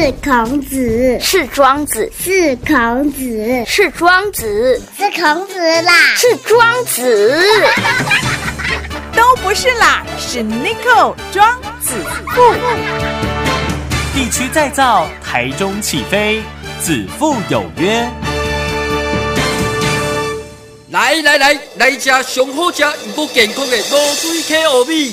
是孔子，是庄子，是孔子，是庄子，是孔子啦，是庄子，都不是啦，是 n i c o 庄子富。地区再造，台中起飞，子父有约。来来来，来吃上好吃又不健康的卤水溪糯米。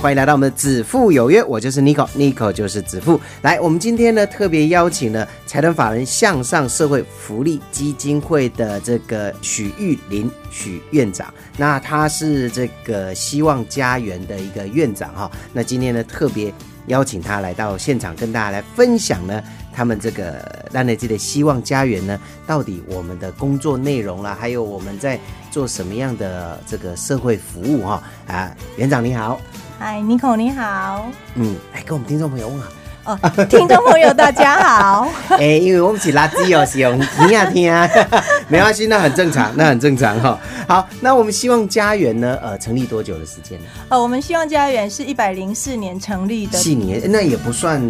欢迎来到我们的子父有约，我就是 Nico，Nico 就是子父。来，我们今天呢特别邀请了财团法人向上社会福利基金会的这个许玉林许院长，那他是这个希望家园的一个院长哈。那今天呢特别邀请他来到现场，跟大家来分享呢他们这个让内这的希望家园呢，到底我们的工作内容啦，还有我们在做什么样的这个社会服务哈啊，园长你好。嗨，尼可你好。嗯，来跟我们听众朋友问好。哦，听众朋友大家好。哎，因为我们是垃圾哦，是用听啊听啊，没关系，那很正常，那很正常哈。好，那我们希望家园呢，呃，成立多久的时间呢？呃，我们希望家园是一百零四年成立的。四年，那也不算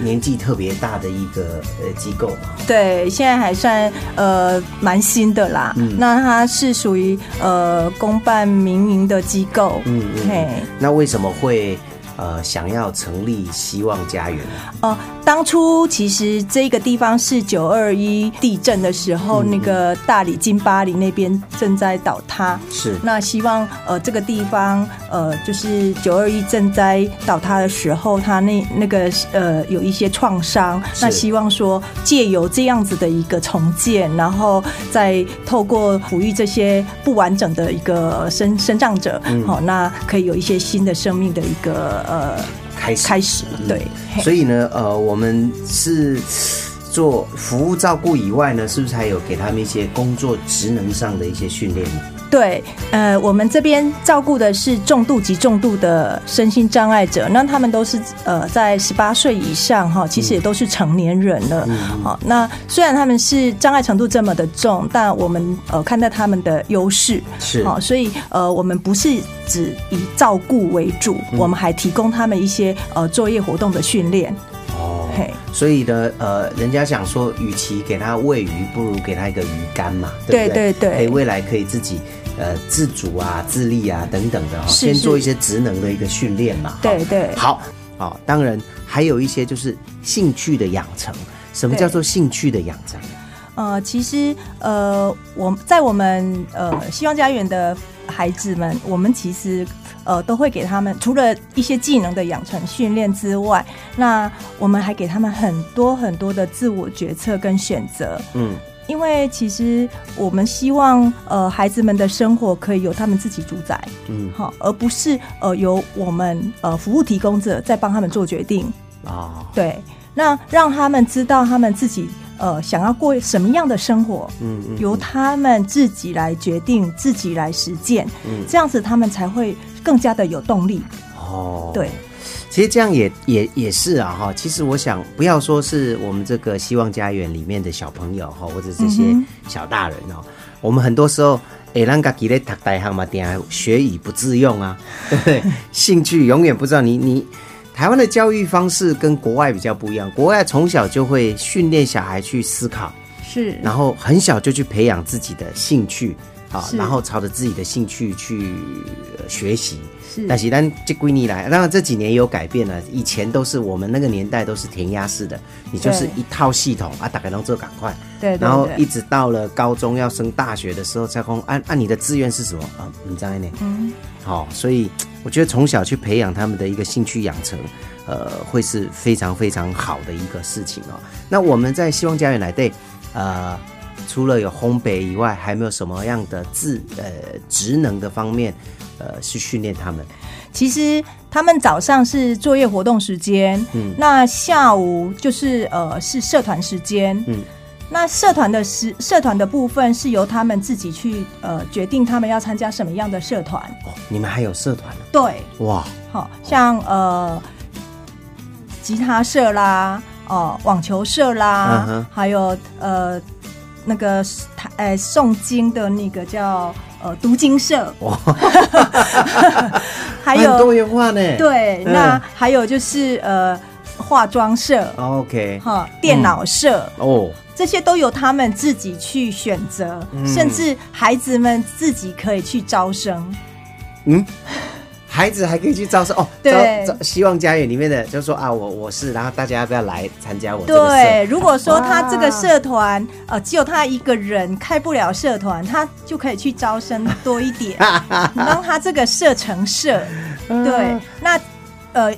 年纪特别大的一个呃机构嘛。对，现在还算呃蛮新的啦。嗯，那它是属于呃公办民营的机构。嗯嗯。嘿，那为什么会？呃，想要成立希望家园哦。当初其实这个地方是九二一地震的时候，那个大理金巴黎那边正在倒塌。是。那希望呃这个地方呃就是九二一震灾倒塌的时候，他那那个呃有一些创伤。那希望说借由这样子的一个重建，然后再透过抚育这些不完整的一个生生长者，好，那可以有一些新的生命的一个。呃，开始。开始对，所以呢，呃，我们是做服务照顾以外呢，是不是还有给他们一些工作职能上的一些训练？对，呃，我们这边照顾的是重度及重度的身心障碍者，那他们都是呃在十八岁以上哈，其实也都是成年人了。好，那虽然他们是障碍程度这么的重，但我们呃看待他们的优势是好，所以呃我们不是只以照顾为主，我们还提供他们一些呃作业活动的训练。哦，所以呢，呃，人家想说，与其给他喂鱼，不如给他一个鱼竿嘛，对不对？对对对，未来可以自己呃自主啊、自立啊等等的，先做一些职能的一个训练嘛。对对，好，好，当然还有一些就是兴趣的养成。什么叫做兴趣的养成？呃，其实呃，我在我们呃希望家园的孩子们，我们其实。呃，都会给他们除了一些技能的养成训练之外，那我们还给他们很多很多的自我决策跟选择。嗯，因为其实我们希望呃孩子们的生活可以由他们自己主宰。嗯，好，而不是呃由我们呃服务提供者在帮他们做决定。啊，对，那让他们知道他们自己。呃，想要过什么样的生活，嗯嗯，由他们自己来决定，自己来实践，嗯，这样子他们才会更加的有动力。哦，对，其实这样也也也是啊，哈。其实我想，不要说是我们这个希望家园里面的小朋友哈，或者这些小大人哦，我们很多时候，哎，让家己咧读大学嘛，点学以不自用啊，对不对？兴趣永远不知道你你。台湾的教育方式跟国外比较不一样，国外从小就会训练小孩去思考，是，然后很小就去培养自己的兴趣，啊，然后朝着自己的兴趣去学习。是，但是但这归你来，当然这几年有改变了，以前都是我们那个年代都是填鸭式的，你就是一套系统啊，大概能做赶快，对，然后一直到了高中要升大学的时候，才空按按你的志愿是什么啊？你知道呢？嗯，好，所以。我觉得从小去培养他们的一个兴趣养成，呃，会是非常非常好的一个事情哦。那我们在希望家园来对，呃，除了有烘焙以外，还没有什么样的智呃职能的方面，呃，去训练他们？其实他们早上是作业活动时间，嗯，那下午就是呃是社团时间，嗯。那社团的时社团的部分是由他们自己去呃决定他们要参加什么样的社团。哦，你们还有社团呢、对，哇，好像呃吉他社啦，哦网球社啦，嗯还有呃那个台呃诵经的那个叫呃读经社，哇，还有多有元化呢。对，嗯。那还有就是呃化妆社。，OK，哈，电脑社、哦，这些都由他们自己去选择，嗯。甚至孩子们自己可以去招生。嗯，孩子还可以去招生哦。对招招希望家园里面的就说啊，我我是，然后大家要不要来参加我这个社？对，如果说他这个社团呃只有他一个人开不了社团，他就可以去招生多一点，让他这个社成社。对，那。呃，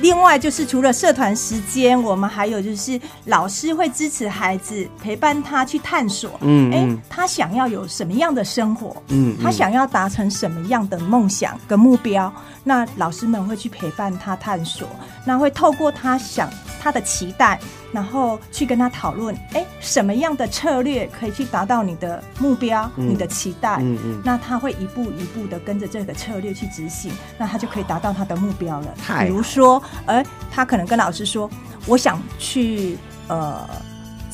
另外就是除了社团时间，我们还有就是老师会支持孩子，陪伴他去探索。哎、嗯嗯他想要有什么样的生活？嗯他想要达成什么样的梦想跟目标？那老师们会去陪伴他探索，那会透过他想他的期待，然后去跟他讨论，哎，什么样的策略可以去达到你的目标、嗯你的期待？嗯嗯那他会一步一步的跟着这个策略去执行，那他就可以达到他的目标了。太比如说，哎，他可能跟老师说，我想去呃。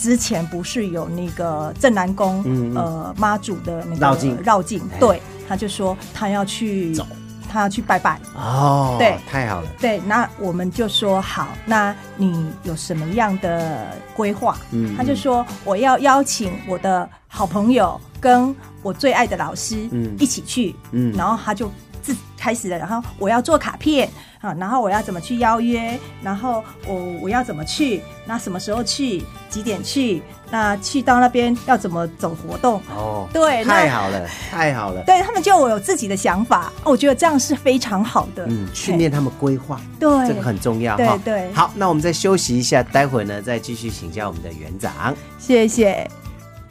之前不是有那个镇南宫、嗯嗯呃妈祖的那个绕境绕境哎，对，他就说他要去走，他要去拜拜，哦，对。太好了，对，那我们就说好，那你有什么样的规划？嗯他就说我要邀请我的好朋友跟我最爱的老师嗯。一起去，嗯。然后他就自开始了，然后我要做卡片啊，然后我要怎么去邀约，然后我我要怎么去，那什么时候去，几点去，那去到那边要怎么走活动？哦，对太好了，太好了，对他们就有自己的想法，我觉得这样是非常好的。嗯，训练他们规划，对这个很重要对哈。对好，那我们再休息一下，待会呢再继续请教我们的园长。谢谢。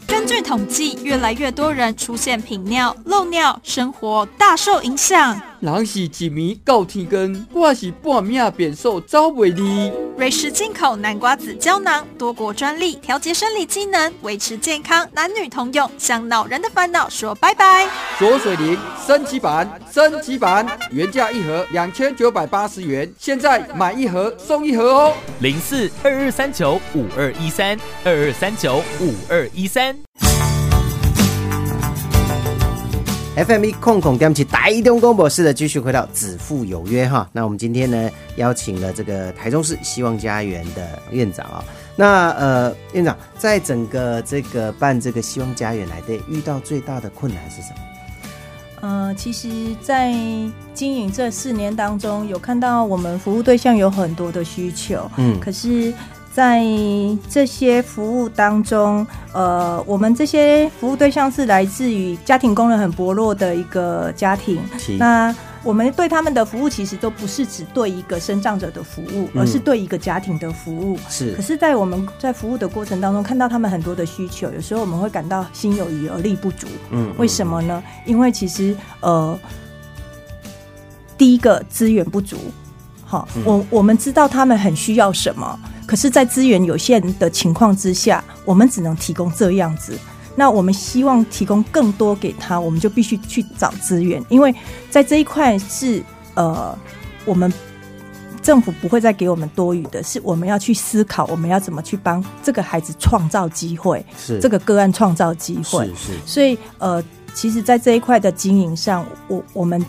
根据统计，越来越多人出现频尿、漏尿，生活大受影响。人是一暝到天光，我是半命变瘦走袂离。瑞士进口南瓜子胶囊，多国专利，调节生理机能，维持健康，男女通用，向恼人的烦恼说拜拜。左水灵升级版，升级版原价一盒两千九百八十元，现在买一盒送一盒哦。零四二二三九五二一三二二三九五二一三。FM 一空空点起台东公博士的继续回到子父有约哈，那我们今天呢邀请了这个台中市希望家园的院长啊、那呃院长在整个这个办这个希望家园来的遇到最大的困难是什么？呃，其实，在经营这四年当中，有看到我们服务对象有很多的需求，嗯。可是，在这些服务当中，呃，我们这些服务对象是来自于家庭功能很薄弱的一个家庭，那我们对他们的服务其实都不是只对一个生长者的服务，嗯而是对一个家庭的服务。是可是，在我们在服务的过程当中，看到他们很多的需求，有时候我们会感到心有余而力不足。嗯为什么呢？因为其实呃，第一个资源不足，好，嗯我我们知道他们很需要什么，可是，在资源有限的情况之下，我们只能提供这样子。那我们希望提供更多给他，我们就必须去找资源，因为在这一块是呃，我们政府不会再给我们多余的，是我们要去思考，我们要怎么去帮这个孩子创造机会，是这个个案创造机会。是是所以呃，其实，在这一块的经营上，我我们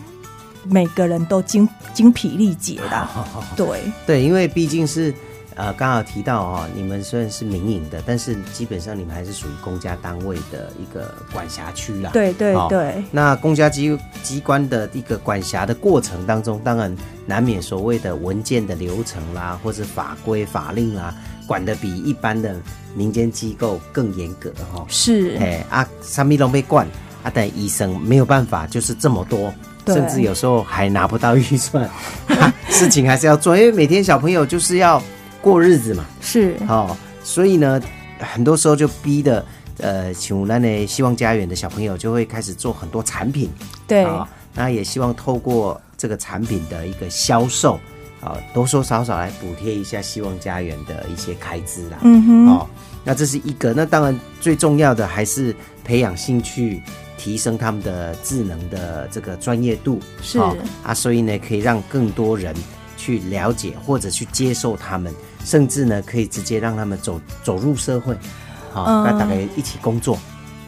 每个人都精精疲力竭啦。对对，因为毕竟是呃，刚好提到哦，你们虽然是民营的，但是基本上你们还是属于公家单位的一个管辖区啦。对对哦对那公家机机关的一个管辖的过程当中，当然难免所谓的文件的流程啦，或是法规法令啦，管的比一般的民间机构更严格哈、哦。是哎啊，三米龙被灌啊，但医生没有办法，就是这么多。甚至有时候还拿不到预算，啊 事情还是要做，因为每天小朋友就是要过日子嘛，是哦，所以呢，很多时候就逼的，呃，像咱的希望家园的小朋友就会开始做很多产品，对啊、那也希望透过这个产品的一个销售，啊，多多少少来补贴一下希望家园的一些开支啦。嗯哼哦，那这是一个。那当然最重要的还是培养兴趣，提升他们的智能的这个专业度。是啊，所以呢，可以让更多人去了解或者去接受他们，甚至呢，可以直接让他们走走入社会。好、嗯那大家一起工作。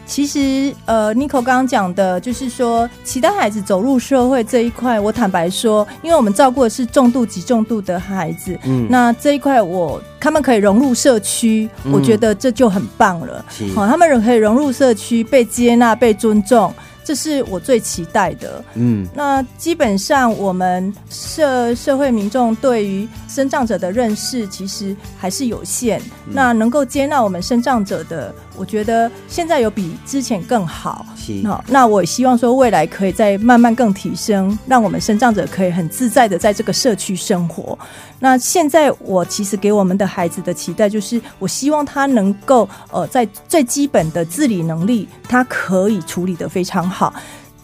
其实，呃，Nico 刚刚讲的，就是说，其他孩子走入社会这一块，我坦白说，因为我们照顾的是重度及重度的孩子，嗯那这一块我他们可以融入社区，嗯我觉得这就很棒了。是好、他们可以融入社区，被接纳、被尊重，这是我最期待的。嗯那基本上，我们社社会民众对于生长者的认识其实还是有限。嗯那能够接纳我们生长者的，我觉得现在有比之前更好。是好，那我希望说未来可以再慢慢更提升，让我们生长者可以很自在的在这个社区生活。那现在我其实给我们的孩子的期待就是，我希望他能够呃在最基本的自理能力，他可以处理的非常好，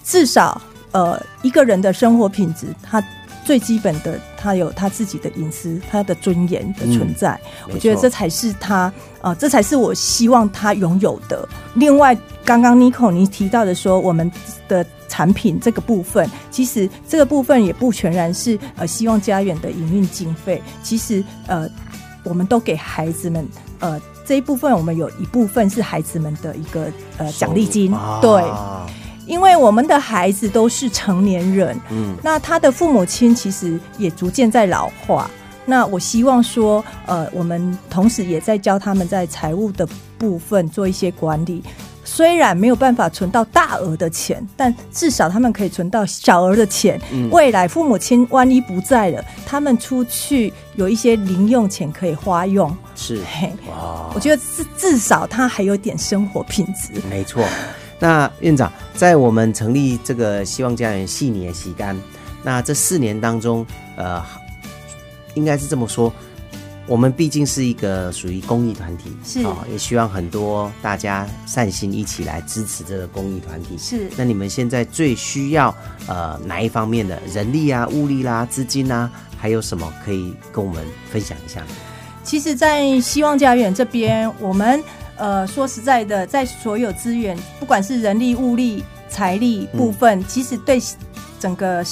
至少呃一个人的生活品质，他最基本的他有他自己的隐私，他的尊严的存在。嗯我觉得这才是他呃，这才是我希望他拥有的。另外，刚刚 Nico 你提到的说，我们的产品这个部分，其实这个部分也不全然是呃希望家园的营运经费，其实呃我们都给孩子们呃这一部分，我们有一部分是孩子们的一个呃奖励金，啊对。因为我们的孩子都是成年人，嗯那他的父母亲其实也逐渐在老化。那我希望说，呃，我们同时也在教他们在财务的部分做一些管理。虽然没有办法存到大额的钱，但至少他们可以存到小额的钱。嗯未来父母亲万一不在了，他们出去有一些零用钱可以花用。是我觉得至至少他还有点生活品质。没错。那院长，在我们成立这个希望家园系年洗干，那这四年当中，呃，应该是这么说，我们毕竟是一个属于公益团体，是啊、也希望很多大家善心一起来支持这个公益团体。是那你们现在最需要呃哪一方面的人力啊、物力啦、资金啊，还有什么可以跟我们分享一下？其实，在希望家园这边，我们呃说实在的，在所有资源，不管是人力、物力、财力部分，其实对整个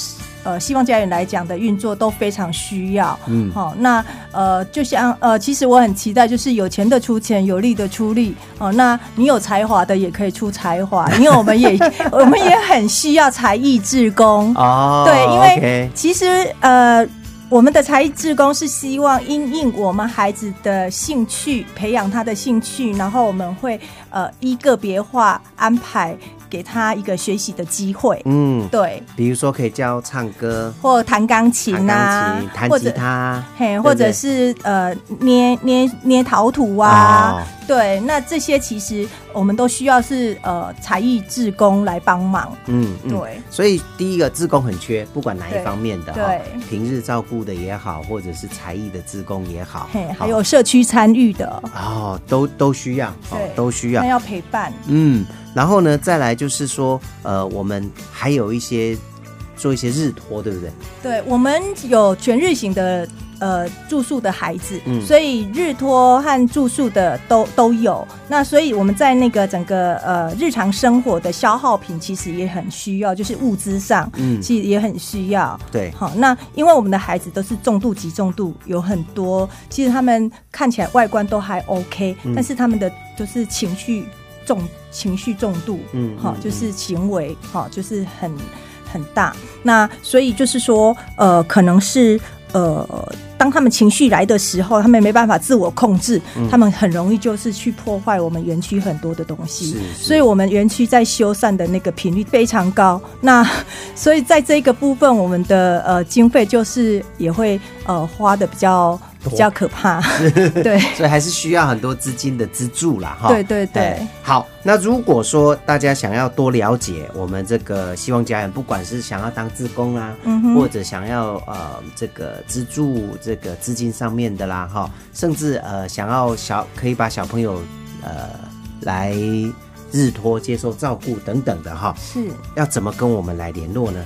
呃希望家园来讲的运作都非常需要。嗯好、那呃，就像呃，其实我很期待，就是有钱的出钱，有力的出力。哦，那你有才华的也可以出才华，因为我们也我们也很需要才艺志工。哦对，因为其实呃，我们的才艺志工是希望因应我们孩子的兴趣，培养他的兴趣，然后我们会呃依个别化安排给他一个学习的机会。嗯，对，比如说可以教唱歌、或弹钢琴弹啊、，弹吉他，嘿，或者是呃捏捏捏陶土啊，哦。对，那这些其实我们都需要是呃才艺志工来帮忙。嗯，嗯。对，所以第一个志工很缺，不管哪一方面的哈对，平日照顾的也好，或者是才艺的志工也好，嘿，还有社区参与的，哦，都都需要，哦对，都需要。那，要陪伴。嗯，然后呢，再来就是说，呃，我们还有一些做一些日托，对不对？对，我们有全日型的呃住宿的孩子，嗯所以日托和住宿的都都有。那所以我们在那个整个呃日常生活的消耗品，其实也很需要，就是物资上，嗯其实也很需要。对，好，那因为我们的孩子都是重度及重度，有很多，其实他们看起来外观都还 OK，、嗯但是他们的就是情绪重，情绪重度，嗯嗯，好就是行为，好，就是很很大。那所以就是说，呃，可能是呃。当他们情绪来的时候，他们没办法自我控制，嗯他们很容易就是去破坏我们园区很多的东西。所以我们园区在修缮的那个频率非常高。那所以在这个部分，我们的呃经费就是也会呃花的比较多比较可怕。对所以还是需要很多资金的资助啦，哈。对对对哎好，那如果说大家想要多了解我们这个希望家园，不管是想要当志工啦，嗯或者想要呃这个资助这个资金上面的啦，哈，甚至呃想要小可以把小朋友呃来日托接受照顾等等的哈，是要怎么跟我们来联络呢？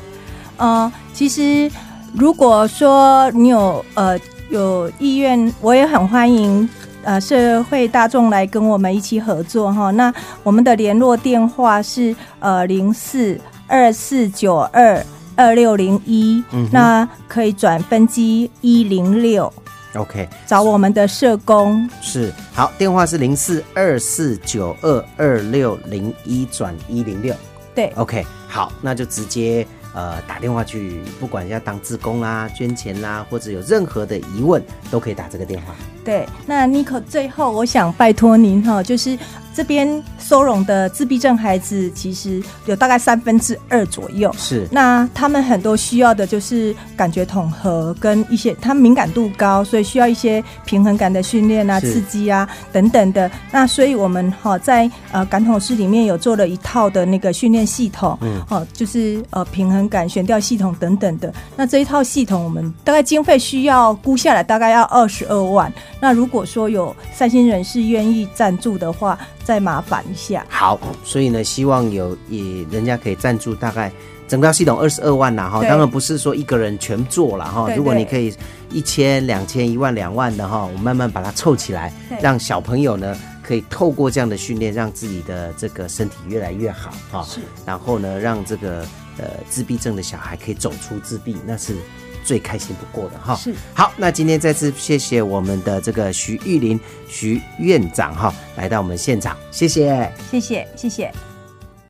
呃，其实如果说你有呃有意愿，我也很欢迎呃社会大众来跟我们一起合作哈。那我们的联络电话是呃零四二四九二二六零一嗯，那可以转分机一零六 OK，找我们的社工。是好，电话是零四二四九二二六零一转一零六。对，OK，好，那就直接呃打电话去，不管要当志工啦、捐钱啦，或者有任何的疑问，都可以打这个电话。对，那 n i c o 最后我想拜托您哈，就是这边收容的自闭症孩子，其实有大概三分之二左右。是那他们很多需要的就是感觉统合跟一些，他们敏感度高，所以需要一些平衡感的训练啊、刺激啊等等的。那所以我们哈在呃感统室里面有做了一套的那个训练系统，嗯哦，就是呃平衡感、悬吊系统等等的。那这一套系统，我们大概经费需要估下来大概要二十二万。那如果说有善心人士愿意赞助的话，再麻烦一下。好，所以呢，希望有也人家可以赞助大概整套系统二十二万啦哈，当然不是说一个人全做了哈，如果你可以一千、两千、一万、两万的哈，我慢慢把它凑起来，让小朋友呢可以透过这样的训练，让自己的这个身体越来越好哈，然后呢，让这个呃自闭症的小孩可以走出自闭，那是。最开心不过的哈，是好，那今天再次谢谢我们的这个徐玉林徐院长哈，来到我们现场，谢谢。谢谢，谢谢。